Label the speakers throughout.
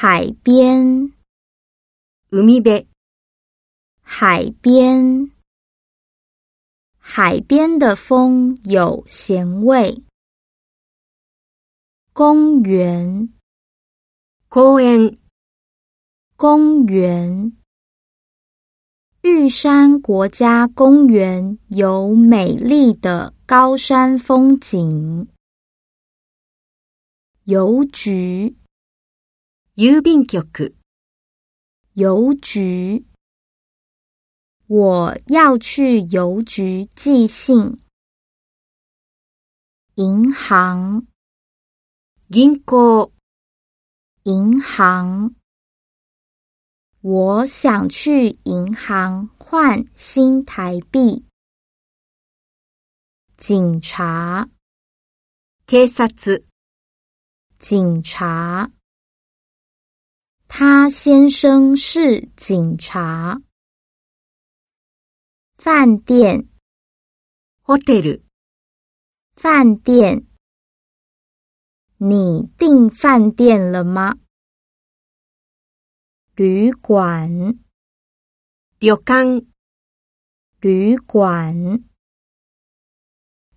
Speaker 1: 海边，
Speaker 2: 海边，
Speaker 1: 海边的风有咸味。公園，
Speaker 2: 公園，
Speaker 1: 公园，玉山国家公园有美丽的高山风景。邮局。
Speaker 2: 郵便局，
Speaker 1: 邮局。我要去邮局寄信。银行，
Speaker 2: 銀行，
Speaker 1: 银行。我想去银行换新台币。警察，
Speaker 2: 警察，
Speaker 1: 警察。他先生是警察。饭店
Speaker 2: （hotel），
Speaker 1: 饭店。你订饭店了吗？旅馆
Speaker 2: y u
Speaker 1: 旅馆。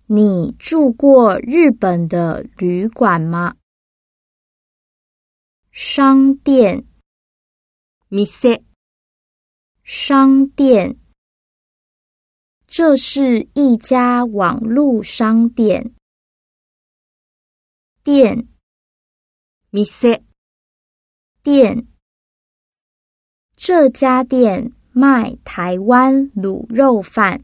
Speaker 1: 你住过日本的旅馆吗？商店。
Speaker 2: m i
Speaker 1: 商店，这是一家网络商店。店
Speaker 2: m i
Speaker 1: 店，这家店卖台湾卤肉饭。